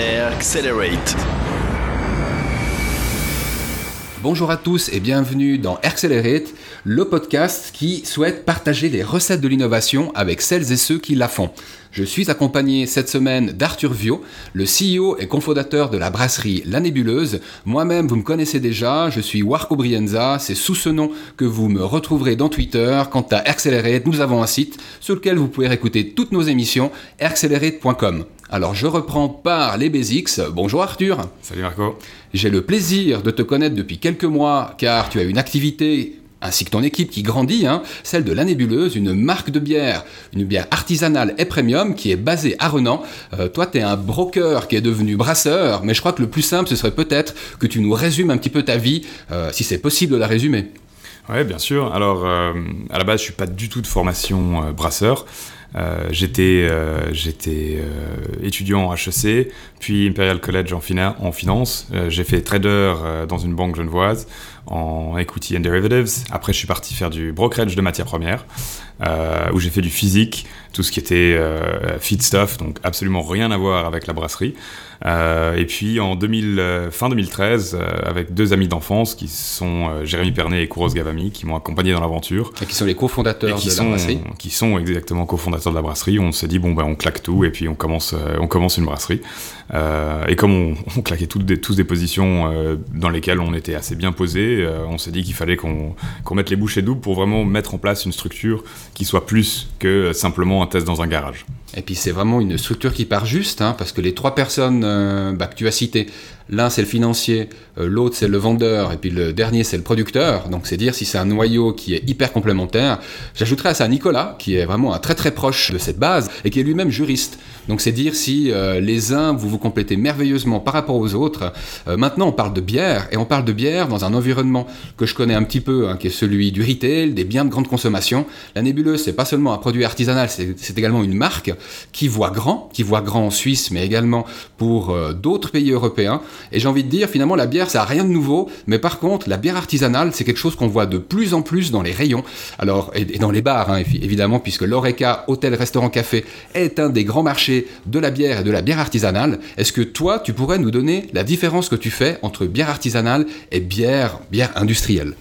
Accelerate. Bonjour à tous et bienvenue dans Accelerate, le podcast qui souhaite partager les recettes de l'innovation avec celles et ceux qui la font. Je suis accompagné cette semaine d'Arthur Vio, le CEO et cofondateur de la brasserie La Nébuleuse. Moi-même, vous me connaissez déjà, je suis Warco Brienza, c'est sous ce nom que vous me retrouverez dans Twitter. Quant à Accelerate, nous avons un site sur lequel vous pouvez écouter toutes nos émissions, accelerate.com. Alors je reprends par les basics. Bonjour Arthur. Salut Marco. J'ai le plaisir de te connaître depuis quelques mois car tu as une activité ainsi que ton équipe qui grandit, hein, celle de La Nébuleuse, une marque de bière, une bière artisanale et premium qui est basée à Renan. Euh, toi, tu es un broker qui est devenu brasseur, mais je crois que le plus simple, ce serait peut-être que tu nous résumes un petit peu ta vie, euh, si c'est possible de la résumer. Oui, bien sûr. Alors, euh, à la base, je suis pas du tout de formation brasseur. Euh, j'étais euh, euh, étudiant en HEC, puis Imperial College en, en finance. j'ai fait trader dans une banque genevoise en equity and derivatives. Après, je suis parti faire du brokerage de matières premières, où j'ai fait du physique, tout ce qui était feed stuff, donc absolument rien à voir avec la brasserie. Euh, et puis en 2000, euh, fin 2013, euh, avec deux amis d'enfance qui sont Jérémy Pernet et Kouros Gavami, qui m'ont accompagné dans l'aventure. Et qui sont les cofondateurs de sont, la brasserie. Qui sont exactement cofondateurs de la brasserie. On s'est dit, bon, ben, on claque tout et puis on commence, on commence une brasserie. et comme on, on claquait toutes des, tous des positions dans lesquelles on était assez bien posé, on s'est dit qu'il fallait qu'on qu mette les bouchées doubles pour vraiment mettre en place une structure qui soit plus que simplement test dans un garage. Et puis c'est vraiment une structure qui part juste, hein, parce que les trois personnes euh, bah, que tu as citées, L'un, c'est le financier, euh, l'autre, c'est le vendeur, et puis le dernier, c'est le producteur. Donc, c'est dire si c'est un noyau qui est hyper complémentaire. J'ajouterais à ça Nicolas, qui est vraiment un très très proche de cette base, et qui est lui-même juriste. Donc, c'est dire si euh, les uns, vous vous complétez merveilleusement par rapport aux autres. Maintenant, on parle de bière, et on parle de bière dans un environnement que je connais un petit peu, hein, qui est celui du retail, des biens de grande consommation. La nébuleuse, c'est pas seulement un produit artisanal, c'est également une marque qui voit grand, qui voit grand en Suisse, mais également pour d'autres pays européens. Et j'ai envie de dire, finalement, la bière, ça n'a rien de nouveau, mais par contre, la bière artisanale, c'est quelque chose qu'on voit de plus en plus dans les rayons, alors, et, dans les bars, hein, évidemment, puisque l'Oreca, hôtel, restaurant, café, est un des grands marchés de la bière et de la bière artisanale. Est-ce que toi, tu pourrais nous donner la différence que tu fais entre bière artisanale et bière, bière industrielle?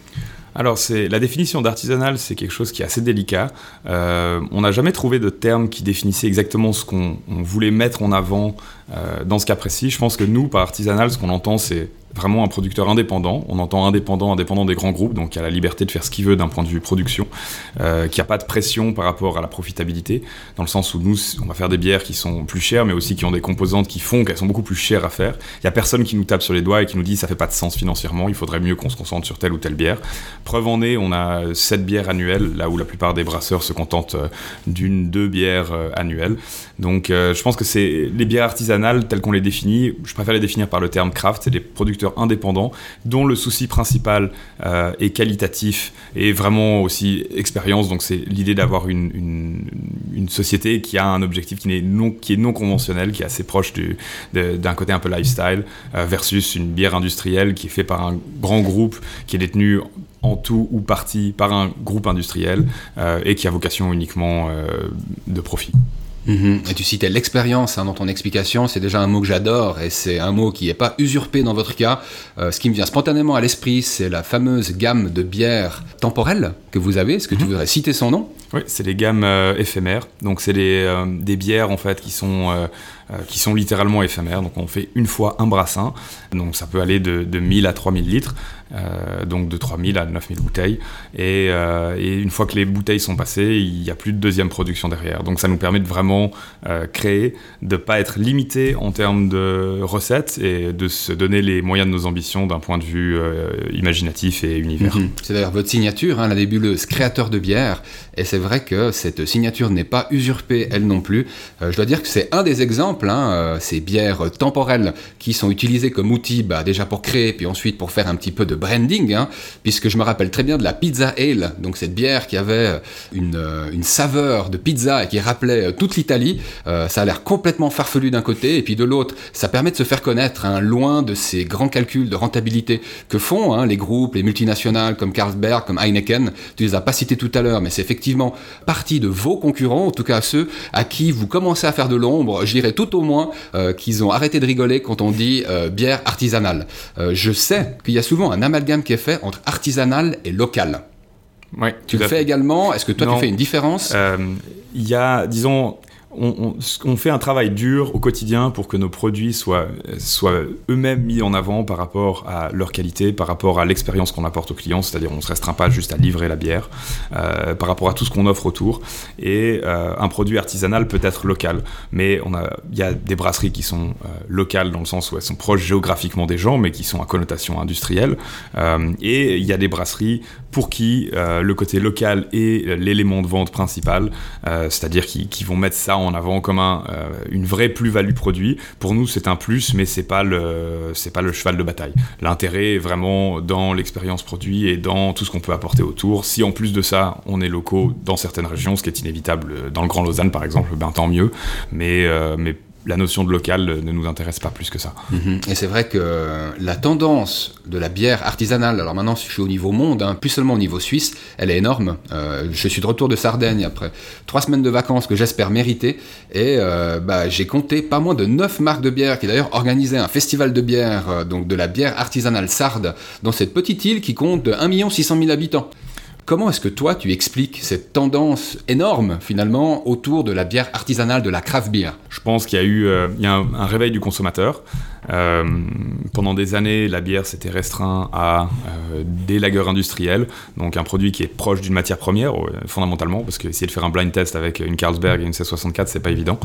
Alors, la définition d'artisanal, c'est quelque chose qui est assez délicat. Euh, on n'a jamais trouvé de terme qui définissait exactement ce qu'on voulait mettre en avant euh, dans ce cas précis. Je pense que nous, par artisanal, ce qu'on entend, c'est vraiment un producteur indépendant. On entend indépendant, indépendant des grands groupes, donc qui a la liberté de faire ce qu'il veut d'un point de vue production, euh, qui a pas de pression par rapport à la profitabilité, dans le sens où nous, on va faire des bières qui sont plus chères, mais aussi qui ont des composantes qui font qu'elles sont beaucoup plus chères à faire. Il y a personne qui nous tape sur les doigts et qui nous dit ça fait pas de sens financièrement, il faudrait mieux qu'on se concentre sur telle ou telle bière. Preuve en est, on a sept bières annuelles, là où la plupart des brasseurs se contentent euh, d'une, deux bières euh, annuelles. Donc je pense que c'est les bières artisanales telles qu'on les définit, je préfère les définir par le terme craft, c'est des producteurs indépendants dont le souci principal euh, est qualitatif et vraiment aussi expérience. Donc c'est l'idée d'avoir une, une, société qui a un objectif qui est non, conventionnel, qui est assez proche d'un côté un peu lifestyle, euh, versus une bière industrielle qui est faite par un grand groupe qui est détenu en tout ou partie par un groupe industriel euh, et qui a vocation uniquement de profit. Mhm. Et tu citais l'expérience hein, dans ton explication, c'est déjà un mot que j'adore et c'est un mot qui n'est pas usurpé dans votre cas. Euh, ce qui me vient spontanément à l'esprit, c'est la fameuse gamme de bières temporelles que vous avez. Est-ce que tu mhm. voudrais citer son nom? Oui, c'est les gammes euh, éphémères. Donc c'est euh, des bières en fait qui sont qui sont littéralement éphémères. Donc on fait une fois un brassin. Donc ça peut aller de, de 1000 à 3000 litres. Euh, donc de 3000 à 9000 bouteilles. Euh, et, une fois que les bouteilles sont passées, il n'y a plus de deuxième production derrière. Donc ça nous permet de vraiment euh, créer, de ne pas être limité en termes de recettes et de se donner les moyens de nos ambitions d'un point de vue imaginatif et univers. Mhm. C'est d'ailleurs votre signature, hein, la nébuleuse créateur de bière. Et c'est vrai que cette signature n'est pas usurpée, elle non plus. je dois dire que c'est un des exemples, hein, ces bières temporelles qui sont utilisées comme outil bah, déjà pour créer, puis ensuite pour faire un petit peu de branding, hein, puisque je me rappelle très bien de la Pizza Ale, donc cette bière qui avait euh, euh, une, saveur de pizza et qui rappelait euh, toute l'Italie. ça a l'air complètement farfelu d'un côté, et puis de l'autre, ça permet de se faire connaître hein, loin de ces grands calculs de rentabilité que font les groupes, les multinationales comme Carlsberg, comme Heineken. Tu les as pas cités tout à l'heure, mais c'est effectivement partie de vos concurrents, en tout cas ceux à qui vous commencez à faire de l'ombre, je dirais tout tout au moins qu'ils ont arrêté de rigoler quand on dit bière artisanale. je sais qu'il y a souvent un amalgame qui est fait entre artisanal et local. Ouais, tu le fais également? Est-ce que toi tu fais une différence? Il y a, disons, on, fait un travail dur au quotidien pour que nos produits soient, soient eux-mêmes mis en avant par rapport à leur qualité, par rapport à l'expérience qu'on apporte aux clients, c'est-à-dire on ne se restreint pas juste à livrer la bière, euh, par rapport à tout ce qu'on offre autour. Et euh, un produit artisanal peut être local, mais il y a des brasseries qui sont euh, locales dans le sens où elles sont proches géographiquement des gens, mais qui sont à connotation industrielle. et il y a des brasseries pour qui le côté local est l'élément de vente principal, c'est-à-dire qui, qui vont mettre ça en avant comme un, euh, une vraie plus-value produit. Pour nous, c'est un plus, mais c'est pas le c'est pas le cheval de bataille. L'intérêt est vraiment dans l'expérience produit et dans tout ce qu'on peut apporter autour. Si en plus de ça, on est locaux dans certaines régions, ce qui est inévitable dans le Grand Lausanne par exemple, ben tant mieux. Mais euh, mais la notion de local ne nous intéresse pas plus que ça. Mhm. Et c'est vrai que la tendance de la bière artisanale, alors maintenant je suis au niveau monde, hein, plus seulement au niveau suisse, elle est énorme. Euh, je suis de retour de Sardaigne après trois semaines de vacances que j'espère mériter, et euh, bah, j'ai compté pas moins de neuf marques de bière qui d'ailleurs organisaient un festival de bière, euh, donc de la bière artisanale sarde, dans cette petite île qui compte 1 600 000 habitants. Comment est-ce que toi, tu expliques cette tendance énorme, finalement, autour de la bière artisanale, de la craft beer? Je pense qu'il y a eu euh, un, réveil du consommateur. Euh, pendant des années, la bière s'était restreint à euh, des lagers industriels, donc un produit qui est proche d'une matière première, fondamentalement, parce que essayer de faire un blind test avec une Carlsberg et une C64, c'est pas évident.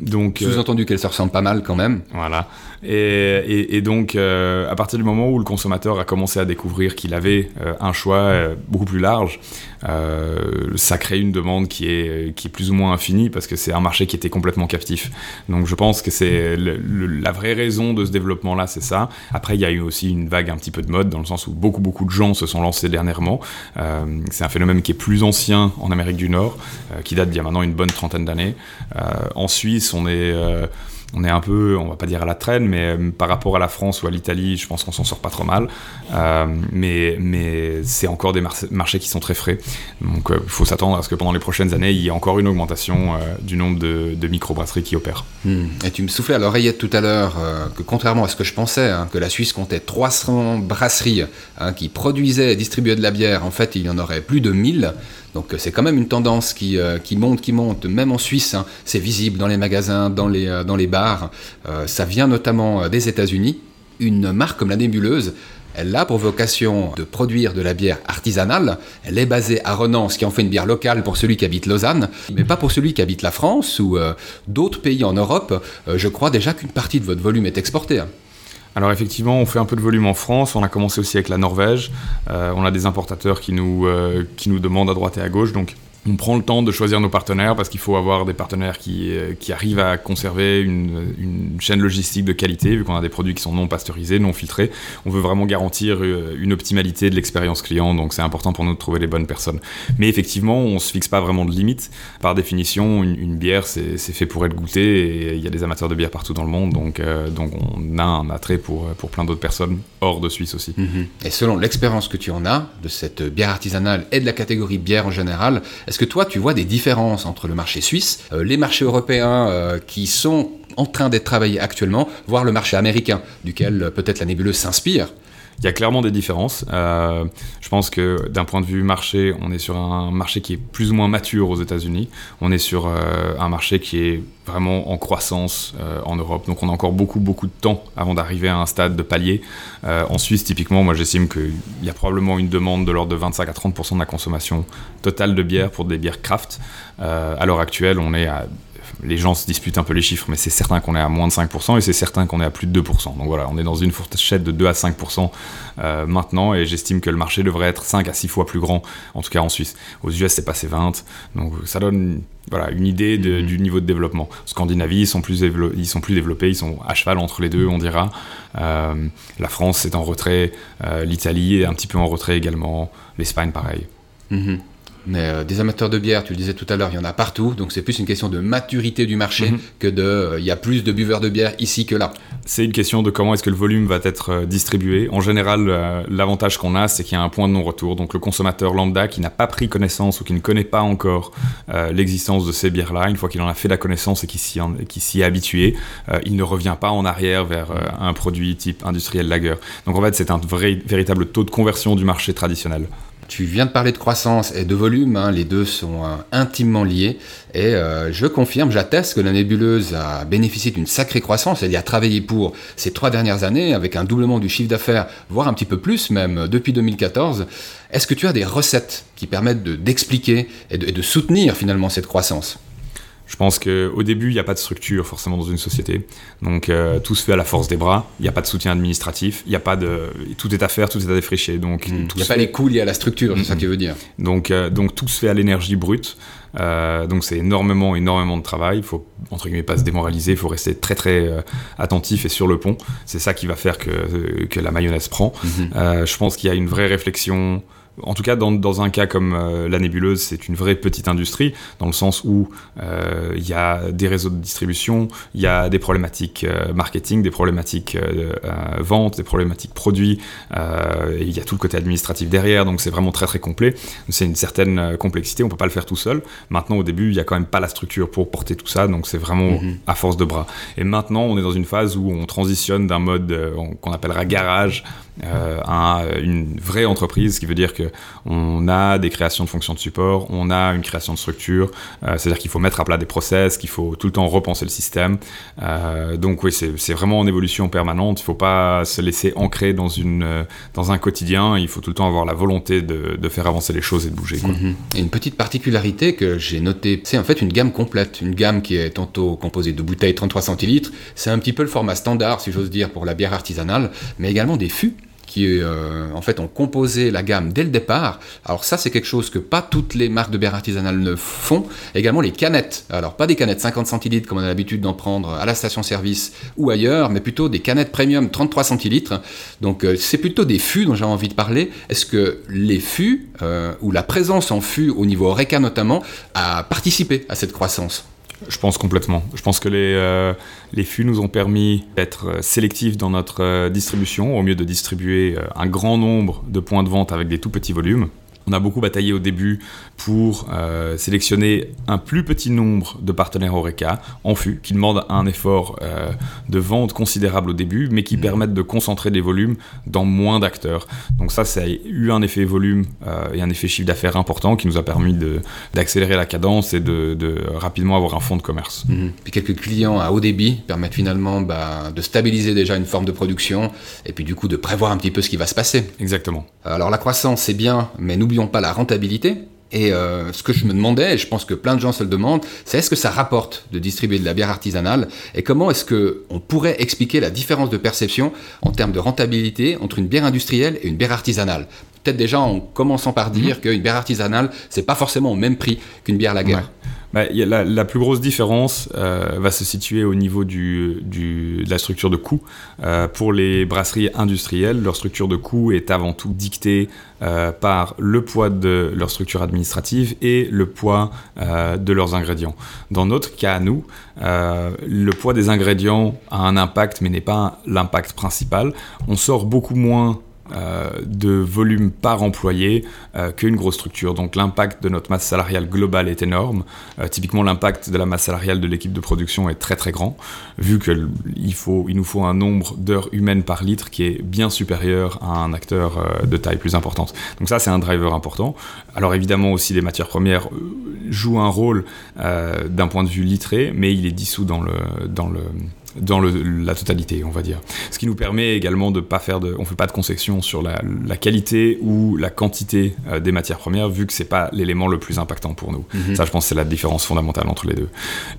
donc Sous-entendu qu'elle se ressemble pas mal quand même. Voilà. Et, donc, à partir du moment où le consommateur a commencé à découvrir qu'il avait un choix beaucoup plus large, euh, ça crée une demande qui est, qui est plus ou moins infinie parce que c'est un marché qui était complètement captif. Donc je pense que c'est la vraie raison de ce développement-là, c'est ça. Après, il y a eu aussi une vague un petit peu de mode dans le sens où beaucoup beaucoup de gens se sont lancés dernièrement. Euh, c'est un phénomène qui est plus ancien en Amérique du Nord, euh, qui date d'il y a maintenant une bonne trentaine d'années. en Suisse, on est on est un peu, on va pas dire à la traîne, mais euh, par rapport à la France ou à l'Italie, je pense qu'on s'en sort pas trop mal. Euh, mais mais c'est encore des marchés qui sont très frais. Donc il euh, faut s'attendre à ce que pendant les prochaines années, il y ait encore une augmentation du nombre de, de microbrasseries qui opèrent. Hmm. Et tu me soufflais à l'oreillette tout à l'heure que contrairement à ce que je pensais, hein, que la Suisse comptait 300 brasseries hein, qui produisaient et distribuaient de la bière, en fait il y en aurait plus de 1000. Donc euh, c'est quand même une tendance qui, euh, qui, monte, qui monte, même en Suisse, hein. c'est visible dans les magasins, dans les, euh, dans les bars. ça vient notamment des États-Unis. Une marque comme la Nébuleuse, elle a pour vocation de produire de la bière artisanale. Elle est basée à Renan, ce qui en fait une bière locale pour celui qui habite Lausanne, mais pas pour celui qui habite la France ou d'autres pays en Europe. je crois déjà qu'une partie de votre volume est exportée. Alors effectivement, on fait un peu de volume en France. On a commencé aussi avec la Norvège. Euh, on a des importateurs qui nous, euh, qui nous demandent à droite et à gauche. Donc on prend le temps de choisir nos partenaires parce qu'il faut avoir des partenaires qui, euh, qui arrivent à conserver une, une, chaîne logistique de qualité, vu qu'on a des produits qui sont non pasteurisés, non filtrés. On veut vraiment garantir euh, une optimalité de l'expérience client, donc c'est important pour nous de trouver les bonnes personnes. Mais effectivement, on se fixe pas vraiment de limites. Par définition, une, bière, c'est fait pour être goûtée et il y a des amateurs de bière partout dans le monde, donc, euh, donc on a un attrait pour, pour plein d'autres personnes hors de Suisse aussi. Mhm. Et selon l'expérience que tu en as de cette bière artisanale et de la catégorie bière en général, est-ce que toi, tu vois des différences entre le marché suisse, euh, les marchés européens euh, qui sont en train d'être travaillés actuellement, voire le marché américain, duquel euh, peut-être la nébuleuse s'inspire il y a clairement des différences. Euh, je pense que d'un point de vue marché, on est sur un marché qui est plus ou moins mature aux États-Unis. On est sur euh, un marché qui est vraiment en croissance en Europe. Donc on a encore beaucoup, beaucoup de temps avant d'arriver à un stade de palier. en Suisse, typiquement, moi j'estime qu'il y a probablement une demande de l'ordre de 25 à 30% de la consommation totale de bière pour des bières craft. à l'heure actuelle, on est à les gens se disputent un peu les chiffres, mais c'est certain qu'on est à moins de 5% et c'est certain qu'on est à plus de 2%. Donc voilà, on est dans une fourchette de 2 à 5% euh, maintenant et j'estime que le marché devrait être 5 à 6 fois plus grand, en tout cas en Suisse. Aux US, c'est passé 20, donc ça donne voilà, une idée mm-hmm. du niveau de développement. Scandinavie, ils sont, plus ils sont plus développés, ils sont à cheval entre les deux, on dira. Euh, la France est en retrait, euh, l'Italie est un petit peu en retrait également, l'Espagne pareil. Mm-hmm. Mais des amateurs de bière, tu le disais tout à l'heure, il y en a partout, donc c'est plus une question de maturité du marché mhm. que de il y a plus de buveurs de bière ici que là. C'est une question de comment est-ce que le volume va être distribué. En général, l'avantage qu'on a, c'est qu'il y a un point de non-retour. Donc le consommateur lambda qui n'a pas pris connaissance ou qui ne connaît pas encore l'existence de ces bières-là, une fois qu'il en a fait la connaissance et qu'il s'y est habitué, il ne revient pas en arrière vers un produit type industriel lager. Donc en fait, c'est un vrai, véritable taux de conversion du marché traditionnel. Tu viens de parler de croissance et de volume, hein, les deux sont euh, intimement liés. Et euh, je confirme, j'atteste que la nébuleuse a bénéficié d'une sacrée croissance. Elle y a travaillé pour ces trois dernières années avec un doublement du chiffre d'affaires, voire un petit peu plus même depuis 2014. Est-ce que tu as des recettes qui permettent d'expliquer et de soutenir finalement cette croissance? Je pense qu'au début, il n'y a pas de structure forcément dans une société. Donc euh, tout se fait à la force des bras. Il n'y a pas de soutien administratif. Il a pas de tout est à faire, tout est à défricher. Donc hmm. il n'y a pas les coûts liés à la structure, c'est ça que tu veux dire. Donc euh, donc tout se fait à l'énergie brute. Euh, donc c'est énormément énormément de travail. Il faut entre guillemets pas se démoraliser. Il faut rester très très attentif et sur le pont. C'est ça qui va faire que que la mayonnaise prend. Mhm. je pense qu'il y a une vraie réflexion en tout cas, dans, un cas comme euh, la nébuleuse, c'est une vraie petite industrie, dans le sens où euh, il y a des réseaux de distribution, il y a des problématiques euh, marketing, des problématiques vente, des problématiques produits, il y a tout le côté administratif derrière, donc c'est vraiment très très complet. C'est une certaine complexité, on peut pas le faire tout seul. Maintenant, au début, il y a quand même pas la structure pour porter tout ça, donc c'est vraiment mhm. à force de bras. Et maintenant, on est dans une phase où on transitionne d'un mode qu'on appellera garage euh, à une vraie entreprise, ce qui veut dire qu'on a des créations de fonctions de support, on a une création de structure, euh, c'est-à-dire qu'il faut mettre à plat des process, qu'il faut tout le temps repenser le système. Euh, donc oui, c'est vraiment en évolution permanente, il ne faut pas se laisser ancrer dans, une, dans un quotidien, il faut tout le temps avoir la volonté de, de faire avancer les choses et de bouger. Mhm. Et une petite particularité que j'ai notée, c'est en fait une gamme complète, une gamme qui est tantôt composée de bouteilles 33 centilitres, c'est un petit peu le format standard, si j'ose dire, pour la bière artisanale, mais également des fûts qui euh, en fait ont composé la gamme dès le départ. Alors ça c'est quelque chose que pas toutes les marques de bière artisanale ne font. Également les canettes. Alors pas des canettes 50 centilitres comme on a l'habitude d'en prendre à la station-service ou ailleurs, mais plutôt des canettes premium 33 centilitres. Donc euh, c'est plutôt des fûts dont j'ai envie de parler. Est-ce que les fûts euh, ou la présence en fûts au niveau Oreca notamment a participé à cette croissance? Je pense complètement. Je pense que les, euh, les fûts nous ont permis d'être euh, sélectifs dans notre euh, distribution, au mieux de distribuer un grand nombre de points de vente avec des tout petits volumes. On a beaucoup bataillé au début pour euh, sélectionner un plus petit nombre de partenaires Oreca en fût, qui demandent un effort euh, de vente considérable au début, mais qui mmh. permettent de concentrer des volumes dans moins d'acteurs. Donc ça, ça a eu un effet volume euh, et un effet chiffre d'affaires important qui nous a permis d'accélérer la cadence et de, rapidement avoir un fonds de commerce. Mmh. Puis quelques clients à haut débit permettent finalement bah, de stabiliser déjà une forme de production et puis du coup de prévoir un petit peu ce qui va se passer. Exactement. Alors la croissance, c'est bien, mais n'oublions pas la rentabilité. Et euh, ce que je me demandais, et je pense que plein de gens se le demandent, c'est est-ce que ça rapporte de distribuer de la bière artisanale et comment est-ce que on pourrait expliquer la différence de perception en termes de rentabilité entre une bière industrielle et une bière artisanale? Peut-être déjà en commençant par dire mhm. qu'une bière artisanale, c'est pas forcément au même prix qu'une bière lager. Bah, la, plus grosse différence euh, va se situer au niveau de la structure de coût. Euh, pour les brasseries industrielles, leur structure de coût est avant tout dictée euh, par le poids de leur structure administrative et le poids de leurs ingrédients. Dans notre cas, nous, le poids des ingrédients a un impact, mais n'est pas l'impact principal. On sort beaucoup moins de volume par employé euh, qu'une grosse structure. Donc l'impact de notre masse salariale globale est énorme. Euh, typiquement, l'impact de la masse salariale de l'équipe de production est très très grand, vu qu'il il nous faut un nombre d'heures humaines par litre qui est bien supérieur à un acteur de taille plus importante. Donc ça, c'est un driver important. Alors évidemment aussi, les matières premières jouent un rôle d'un point de vue litré, mais il est dissous dans le dans la totalité, on va dire. Ce qui nous permet également de pas faire de, on fait pas de concession sur la, qualité ou la quantité euh, des matières premières, vu que c'est pas l'élément le plus impactant pour nous. Mhm. Ça, je pense, c'est la différence fondamentale entre les deux.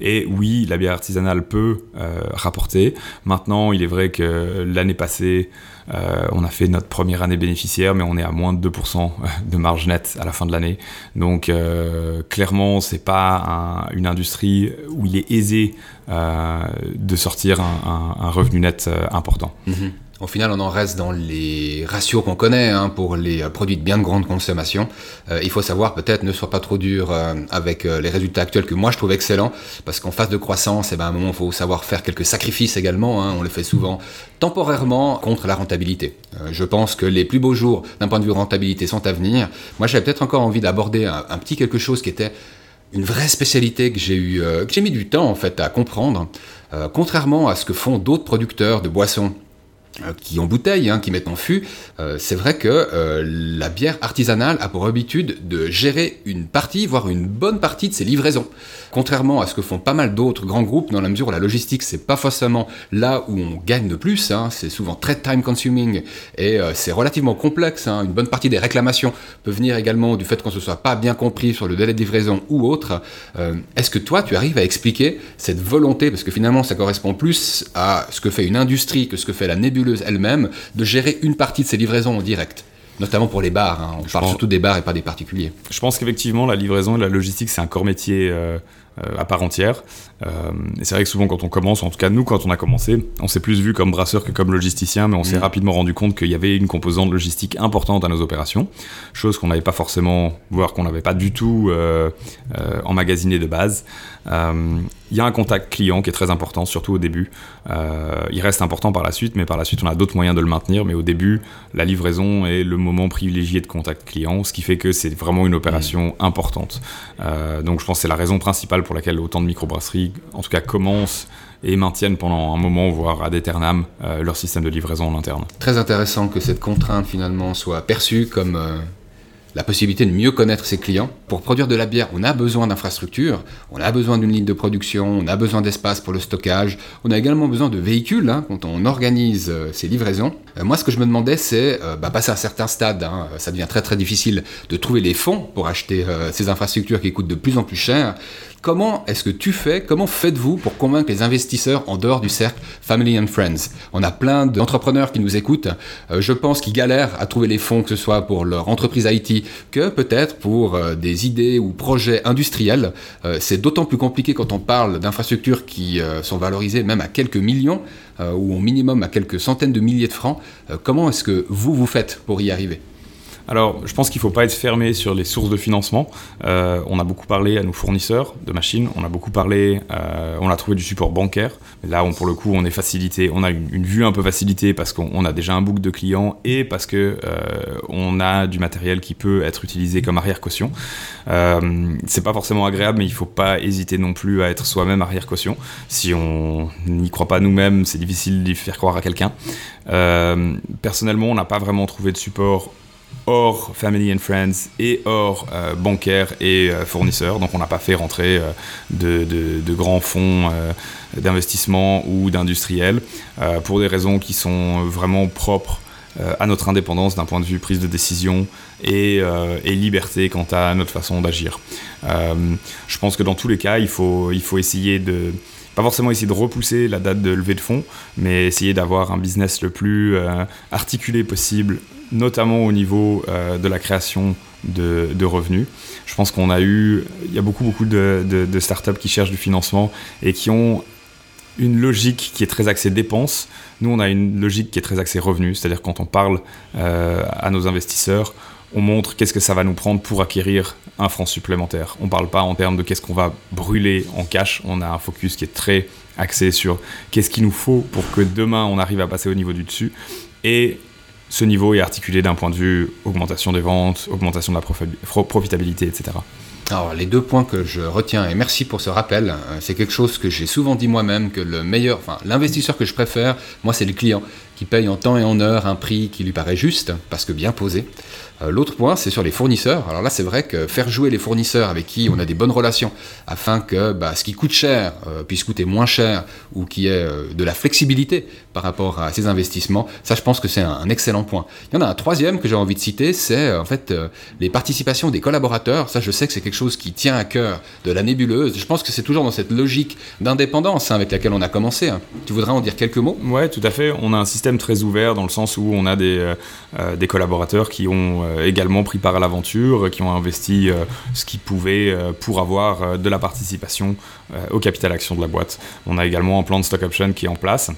Et oui, la bière artisanale peut euh, rapporter. Maintenant, il est vrai que l'année passée, euh, on a fait notre première année bénéficiaire, mais on est à moins de 2% de marge nette à la fin de l'année. Donc euh, clairement, c'est pas une industrie où il est aisé euh, de sortir un, revenu net important. Mhm. Au final, on en reste dans les ratios qu'on connaît hein, pour les euh, produits de bien de grande consommation. Euh, il faut savoir, peut-être, ne sois pas trop dur euh, avec les résultats actuels que moi je trouve excellents, parce qu'en phase de croissance, eh ben, à un moment, il faut savoir faire quelques sacrifices également. Hein. on le fait souvent temporairement contre la rentabilité. je pense que les plus beaux jours d'un point de vue rentabilité sont à venir. Moi, j'avais peut-être encore envie d'aborder un, petit quelque chose qui était une vraie spécialité que j'ai eu, que j'ai mis du temps en fait à comprendre. contrairement à ce que font d'autres producteurs de boissons qui en bouteille, hein, qui mettent en fût, euh, c'est vrai que euh, la bière artisanale a pour habitude de gérer une partie, voire une bonne partie de ses livraisons. Contrairement à ce que font pas mal d'autres grands groupes, dans la mesure où la logistique, c'est pas forcément là où on gagne de plus, hein, c'est souvent très time consuming et c'est relativement complexe. Hein. Une bonne partie des réclamations peut venir également du fait qu'on se soit pas bien compris sur le délai de livraison ou autre. Est-ce que toi, tu arrives à expliquer cette volonté, parce que finalement, ça correspond plus à ce que fait une industrie que ce que fait la nébuleuse elle-même de gérer une partie de ses livraisons en direct notamment pour les bars. Hein. On parle surtout des bars et pas des particuliers. Je pense qu'effectivement, la livraison et la logistique, c'est un corps métier euh, euh, à part entière. Euh, et c'est vrai que souvent, quand on commence, en tout cas nous, quand on a commencé, on s'est plus vu comme brasseur que comme logisticien, mais on s'est mm. rapidement rendu compte qu'il y avait une composante logistique importante à nos opérations, chose qu'on n'avait pas forcément, voire qu'on n'avait pas du tout emmagasiné de base. Il y a un contact client qui est très important, surtout au début. Euh, il reste important par la suite, mais par la suite, on a d'autres moyens de le maintenir. Mais au début, la livraison est le moment privilégié de contact client, ce qui fait que c'est vraiment une opération mmh. importante. Euh, donc je pense que c'est la raison principale pour laquelle autant de microbrasseries, en tout cas, commencent et maintiennent pendant un moment, voire à éternam, euh, leur système de livraison en interne. Très intéressant que cette contrainte finalement soit perçue comme la possibilité de mieux connaître ses clients. Pour produire de la bière, on a besoin d'infrastructures, on a besoin d'une ligne de production, on a besoin d'espace pour le stockage, on a également besoin de véhicules hein, quand on organise euh, ces livraisons. Euh, moi, ce que je me demandais, c'est, euh, bah, passer à un certain stade, hein, ça devient très très difficile de trouver les fonds pour acheter ces infrastructures qui coûtent de plus en plus cher. Comment est-ce que tu fais, comment faites-vous pour convaincre les investisseurs en dehors du cercle Family and Friends? On a plein d'entrepreneurs qui nous écoutent, euh, je pense qu'ils galèrent à trouver les fonds, que ce soit pour leur entreprise IT, que peut-être pour euh, des idées ou projets industriels. Euh, c'est d'autant plus compliqué quand on parle d'infrastructures qui sont valorisées même à quelques millions, ou au minimum à quelques centaines de milliers de francs. comment est-ce que vous, vous faites pour y arriver? Alors, je pense qu'il ne faut pas être fermé sur les sources de financement. Euh, on a beaucoup parlé à nos fournisseurs de machines, on a beaucoup parlé, euh, on a trouvé du support bancaire. Là, on, pour le coup, on est facilité, on a une, vue un peu facilitée parce qu'on a déjà un book de clients et parce que euh, on a du matériel qui peut être utilisé comme arrière caution. c'est pas forcément agréable, mais il ne faut pas hésiter non plus à être soi-même arrière caution. Si on n'y croit pas nous-mêmes, c'est difficile d'y faire croire à quelqu'un. personnellement, on n'a pas vraiment trouvé de support hors family and friends et hors euh, et euh, fournisseurs. Donc on n'a pas fait rentrer euh, de, grands fonds d'investissement ou d'industriels pour des raisons qui sont vraiment propres à notre indépendance d'un point de vue prise de décision et, liberté quant à notre façon d'agir. je pense que dans tous les cas, il faut essayer de pas forcément essayer de repousser la date de levée de fonds, mais essayer d'avoir un business le plus articulé possible notamment au niveau euh, de la création de, revenus. Je pense qu'on a eu, il y a beaucoup, beaucoup de, startups qui cherchent du financement et qui ont une logique qui est très axée dépenses. Nous, on a une logique qui est très axée revenus, c'est-à-dire quand on parle euh, à nos investisseurs, on montre qu'est-ce que ça va nous prendre pour acquérir un franc supplémentaire. On ne parle pas en termes de qu'est-ce qu'on va brûler en cash, on a un focus qui est très axé sur qu'est-ce qu'il nous faut pour que demain on arrive à passer au niveau du dessus. Et ce niveau est articulé d'un point de vue augmentation des ventes, augmentation de la profitabilité, etc. Alors les deux points que je retiens, et merci pour ce rappel, euh, c'est quelque chose que j'ai souvent dit moi-même, que le meilleur, enfin l'investisseur que je préfère, moi c'est le client, qui paye en temps et en heure un prix qui lui paraît juste, parce que bien posé. Euh, l'autre point, c'est sur les fournisseurs. Alors là, c'est vrai que faire jouer les fournisseurs avec qui on a des bonnes relations, afin que bah, ce qui coûte cher euh, puisse coûter moins cher, ou qui ait euh, de la flexibilité par rapport à ces investissements, ça, je pense que c'est un, excellent point. Il y en a un troisième que j'ai envie de citer, c'est en fait les participations des collaborateurs. Ça, je sais que c'est quelque chose qui tient à cœur de la nébuleuse. Je pense que c'est toujours dans cette logique d'indépendance hein, avec laquelle on a commencé. Hein. Tu voudrais en dire quelques mots? Ouais, tout à fait. On a un système très ouvert dans le sens où on a des, des collaborateurs qui ont euh, également pris part à l'aventure, qui ont investi euh, ce qu'ils pouvaient euh, pour avoir de la participation au capital action de la boîte. On a également un plan de stock option qui est en place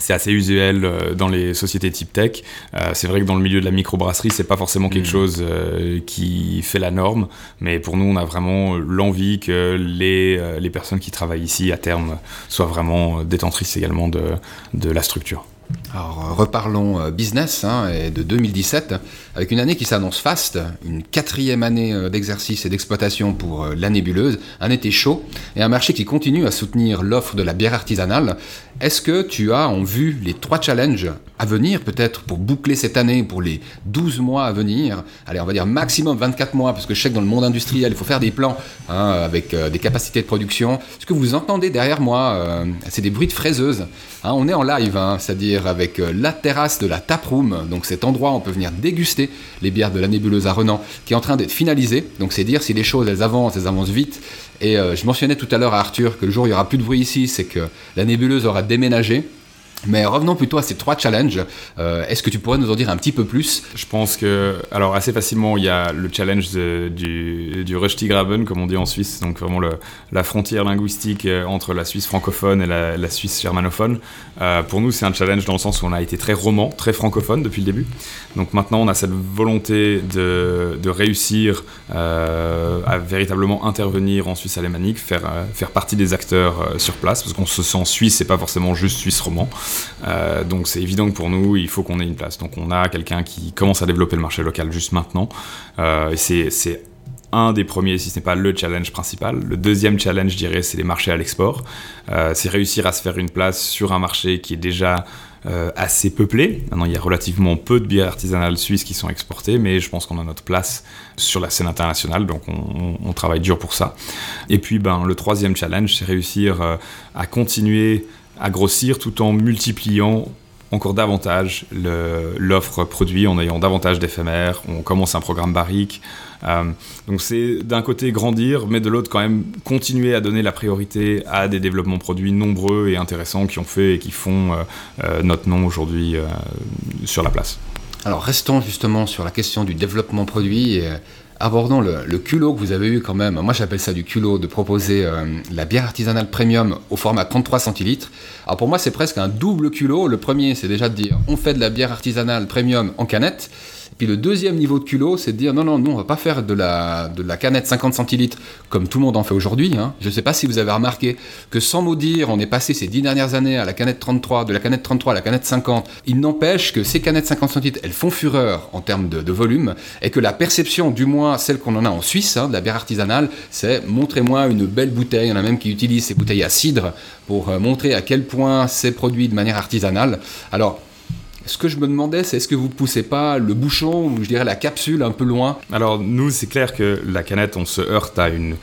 c'est assez usuel euh, dans les sociétés type tech. Euh, c'est vrai que dans le milieu de la microbrasserie, c'est pas forcément quelque mm. chose euh, qui fait la norme, mais pour nous, on a vraiment l'envie que les, les personnes qui travaillent ici à terme soient vraiment détentrices également de, de la structure. Alors reparlons business hein, et de 2017, avec une année qui s'annonce faste, une quatrième année d'exercice et d'exploitation pour la nébuleuse, un été chaud et un marché qui continue à soutenir l'offre de la bière artisanale. Est-ce que tu as en vue les trois challenges à venir, peut-être pour boucler cette année, pour les 12 mois à venir Allez, on va dire maximum 24 mois, parce que je sais que dans le monde industriel, il faut faire des plans hein, avec euh, des capacités de production. Ce que vous entendez derrière moi, euh, c'est des bruits de fraiseuses. Hein. on est en live, hein, c'est-à-dire avec euh, la terrasse de la taproom, donc cet endroit on peut venir déguster les bières de la nébuleuse à Renan, qui est en train d'être finalisé. Donc c'est dire si les choses elles avancent, elles avancent vite. Et je mentionnais tout à l'heure à Arthur que le jour où il y aura plus de bruit ici, c'est que la nébuleuse aura déménager. Mais revenons plutôt à ces trois challenges. Euh, est-ce que tu pourrais nous en dire un petit peu plus? Je pense que, alors assez facilement, il y a le challenge du, du Röstigraben, comme on dit en Suisse, donc vraiment la frontière linguistique euh, entre la Suisse francophone et la, Suisse germanophone. Euh, pour nous, c'est un challenge dans le sens où on a été très roman, très francophone depuis le début. Donc maintenant, on a cette volonté de, de réussir à véritablement intervenir en Suisse alémanique, faire, faire partie des acteurs sur place, parce qu'on se sent suisse et pas forcément juste suisse roman. Euh, donc c'est évident que pour nous, il faut qu'on ait une place. Donc on a quelqu'un qui commence à développer le marché local juste maintenant. Euh, c'est un des premiers, si ce n'est pas le challenge principal. Le deuxième challenge, je dirais, c'est les marchés à l'export. Euh, c'est réussir à se faire une place sur un marché qui est déjà assez peuplé. Maintenant, il y a relativement peu de bières artisanales suisses qui sont exportées, mais je pense qu'on a notre place sur la scène internationale, donc on, on, travaille dur pour ça. Et puis, ben, le troisième challenge, c'est réussir à continuer à grossir tout en multipliant encore davantage l'offre produit en ayant davantage d'éphémères. On commence un programme barrique. Euh, donc c'est d'un côté grandir, mais de l'autre quand même continuer à donner la priorité à des développements produits nombreux et intéressants qui ont fait et qui font euh, euh, notre nom aujourd'hui sur la place. Alors restons justement sur la question du développement produit abordons le, culot que vous avez eu quand même, moi j'appelle ça du culot, de proposer euh, la bière artisanale premium au format 33 centilitres. Alors pour moi c'est presque un double culot. Le premier c'est déjà de dire on fait de la bière artisanale premium en canette. Puis le deuxième niveau de culot, c'est de dire non, non, non, on va pas faire de la, de la canette 50 centilitres comme tout le monde en fait aujourd'hui. Hein. Je ne sais pas si vous avez remarqué que sans mot dire, on est passé ces dix dernières années à la canette 33, de la canette 33 à la canette 50. Il n'empêche que ces canettes 50 centilitres, elles font fureur en termes de, volume et que la perception, du moins celle qu'on en a en Suisse, hein, de la bière artisanale, c'est montrez-moi une belle bouteille. Il y en a même qui utilisent ces bouteilles à cidre pour euh, montrer à quel point c'est produit de manière artisanale. Alors, ce que je me demandais, c'est est-ce que vous poussez pas le bouchon ou je dirais la capsule un peu loin Alors nous, c'est clair que la canette, on se heurte à une,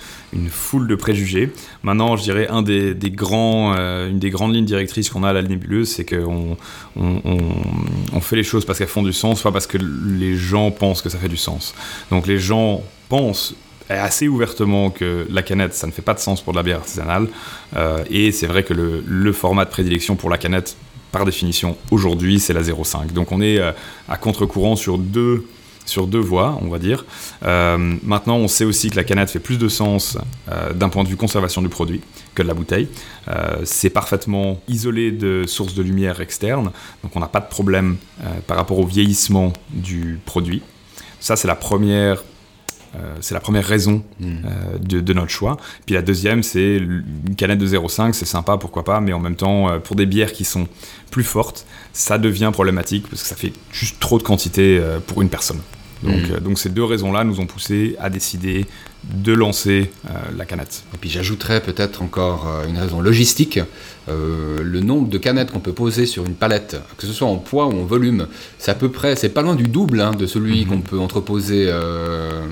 foule de préjugés. Maintenant, je dirais euh, une des grandes lignes directrices qu'on a à la nébuleuse, c'est qu'on on, fait les choses parce qu'elles font du sens, pas parce que les gens pensent que ça fait du sens. Donc les gens pensent assez ouvertement que la canette, ça ne fait pas de sens pour de la bière artisanale. Euh, et c'est vrai que le, format de prédilection pour la canette, par définition, aujourd'hui, c'est la 0,5. Donc on est euh, à contre-courant sur deux, sur deux voies, on va dire. Euh, maintenant, on sait aussi que la canette fait plus de sens euh, d'un point de vue conservation du produit que de la bouteille. c'est parfaitement isolé de sources de lumière externes, donc on n'a pas de problème par rapport au vieillissement du produit. Ça, c'est la première c'est la première raison hmm. euh, de, notre choix. Puis la deuxième, c'est une canette de 0,5, c'est sympa, pourquoi pas, mais en même temps, euh, pour des bières qui sont plus fortes, ça devient problématique parce que ça fait juste trop de quantité pour une personne. Donc, hmm. donc ces deux raisons-là nous ont poussé à décider de lancer euh, la canette. Et puis j'ajouterais peut-être encore euh, une raison logistique. Euh, le nombre de canettes qu'on peut poser sur une palette, que ce soit en poids ou en volume, c'est à peu près, c'est pas loin du double hein, de celui mhm. qu'on peut entreposer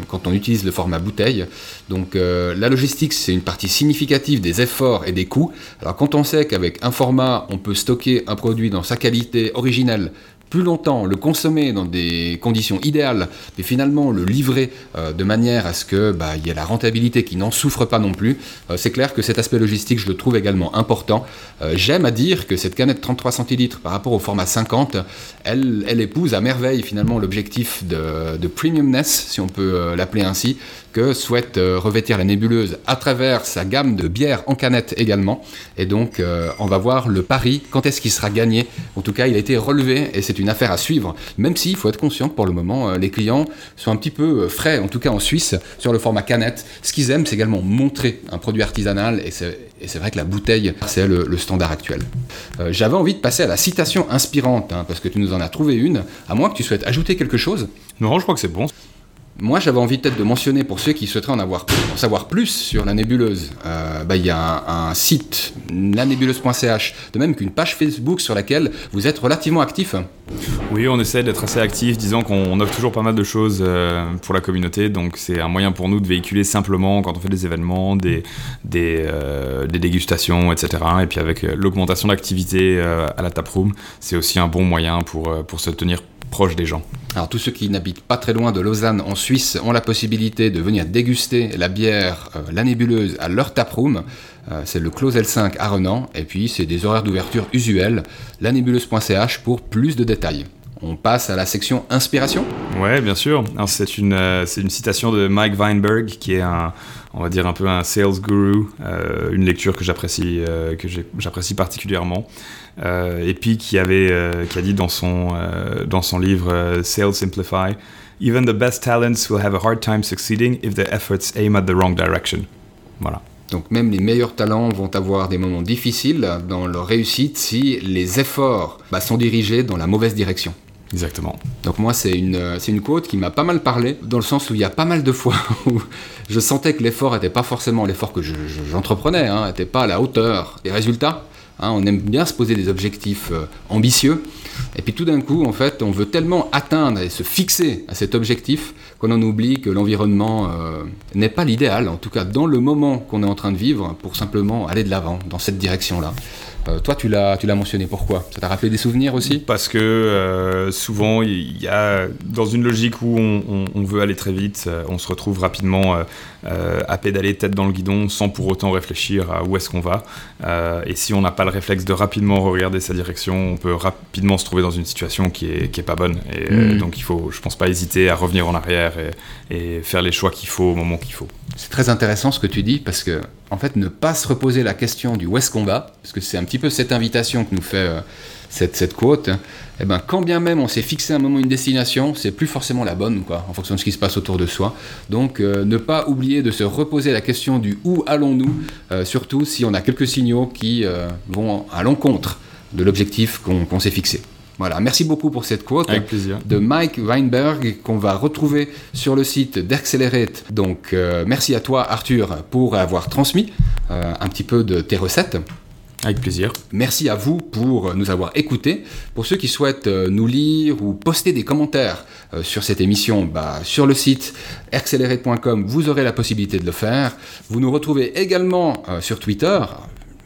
quand on utilise le format bouteille. Donc la logistique, c'est une partie significative des efforts et des coûts. Alors quand on sait qu'avec un format, on peut stocker un produit dans sa qualité originelle plus longtemps, le consommer dans des conditions idéales, mais finalement le livrer euh, de manière à ce que bah, y ait la rentabilité qui n'en souffre pas non plus, euh, c'est clair que cet aspect logistique, je le trouve également important. Euh, j'aime à dire que cette canette 33 centilitres par rapport au format 50, elle, épouse à merveille finalement l'objectif de, de, premiumness, si on peut l'appeler ainsi, que souhaite euh, revêtir la nébuleuse à travers sa gamme de bières en canette également. Et donc, euh, on va voir le pari, quand est-ce qu'il sera gagné. En tout cas, il a été relevé et c'est une affaire à suivre. Même s'il faut être conscient que pour le moment, euh, les clients sont un petit peu frais, en tout cas en Suisse, sur le format canette. Ce qu'ils aiment, c'est également montrer un produit artisanal et c'est vrai que la bouteille, c'est le, standard actuel. J'avais envie de passer à la citation inspirante, hein, parce que tu nous en as trouvé une, à moins que tu souhaites ajouter quelque chose. Non, je crois que c'est bon. Moi, j'avais envie peut-être de mentionner pour ceux qui souhaiteraient en avoir en savoir plus sur la nébuleuse. Euh, bah, il y a un, site, lanébuleuse.ch, de même qu'une page Facebook sur laquelle vous êtes relativement actif. Oui, on essaie d'être assez actif, disons qu'on offre toujours pas mal de choses euh, pour la communauté, donc c'est un moyen pour nous de véhiculer simplement quand on fait des événements, des, euh, dégustations, etc. Et puis avec l'augmentation d'activité à la taproom, c'est aussi un bon moyen pour se tenir proche des gens. Alors tous ceux qui n'habitent pas très loin de Lausanne en Suisse ont la possibilité de venir déguster la bière euh, La Nébuleuse à leur taproom. Euh, c'est le Close L5 à Renan et puis c'est des horaires d'ouverture usuels. Lanébuleuse.ch pour plus de détails. On passe à la section inspiration. Ouais, bien sûr. C'est une, euh, une citation de Mike Weinberg qui est un, on va dire un peu un sales guru, une lecture que j'apprécie que j'apprécie particulièrement. Euh, et puis qui, avait, euh, qui a dit dans son, euh, dans son livre Sales Simplify, Even the best talents will have a hard time succeeding if their efforts aim at the wrong direction. Voilà. Donc même les meilleurs talents vont avoir des moments difficiles dans leur réussite si les efforts bah, sont dirigés dans la mauvaise direction. Exactement. Donc moi c'est une, c'est une quote qui m'a pas mal parlé, dans le sens où il y a pas mal de fois où je sentais que l'effort n'était pas forcément l'effort que j'entreprenais, n'était hein, pas à la hauteur des résultats. Hein, on aime bien se poser des objectifs euh, ambitieux. Et puis tout d'un coup, en fait, on veut tellement atteindre et se fixer à cet objectif qu'on en oublie que l'environnement euh, n'est pas l'idéal, en tout cas dans le moment qu'on est en train de vivre, pour simplement aller de l'avant dans cette direction-là. Euh, toi, tu l'as, tu l'as mentionné. Pourquoi? Ça t'a rappelé des souvenirs aussi? Parce que euh, souvent, il y a dans une logique où on, veut aller très vite, euh, on se retrouve rapidement à pédaler tête dans le guidon sans pour autant réfléchir à où est-ce qu'on va. et si on n'a pas le réflexe de rapidement regarder sa direction, on peut rapidement se trouver dans une situation qui est, qui est pas bonne. Et hmm. donc, il faut, je pense pas hésiter à revenir en arrière et, et faire les choix qu'il faut au moment qu'il faut. C'est très intéressant ce que tu dis parce que, en fait, ne pas se reposer la question du où est-ce qu'on va, parce que c'est un petit peu cette invitation que nous fait euh, cette, cette quote, hein. eh ben, quand bien même on s'est fixé un moment une destination, c'est plus forcément la bonne, en fonction de ce qui se passe autour de soi. Donc, euh, ne pas oublier de se reposer la question du où allons-nous, euh, surtout si on a quelques signaux qui vont à l'encontre de l'objectif qu'on s'est fixé. Voilà, merci beaucoup pour cette quote de Mike Weinberg qu'on va retrouver sur le site d'Accelerate. Donc euh, merci à toi Arthur pour avoir transmis euh, un petit peu de tes recettes. Avec plaisir. Merci à vous pour nous avoir écoutés. Pour ceux qui souhaitent euh, nous lire ou poster des commentaires sur cette émission, bah, sur le site accelerate.com, vous aurez la possibilité de le faire. Vous nous retrouvez également sur Twitter.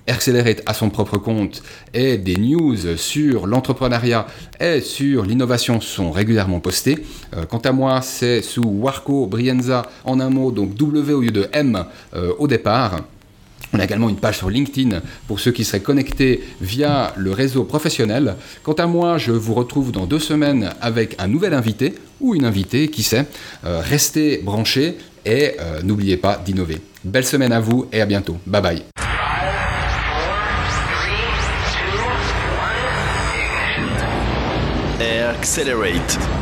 Accelerate à son propre compte et des news sur l'entrepreneuriat et sur l'innovation sont régulièrement postées. Euh, quant à moi, c'est sous Warco Brienza en un mot, donc W au lieu de M euh, au départ. On a également une page sur LinkedIn pour ceux qui seraient connectés via le réseau professionnel. Quant à moi, je vous retrouve dans deux semaines avec un nouvel invité ou une invitée, qui sait. Euh, restez branchés et n'oubliez pas d'innover. Belle semaine à vous et à bientôt. Bye bye. Accelerate.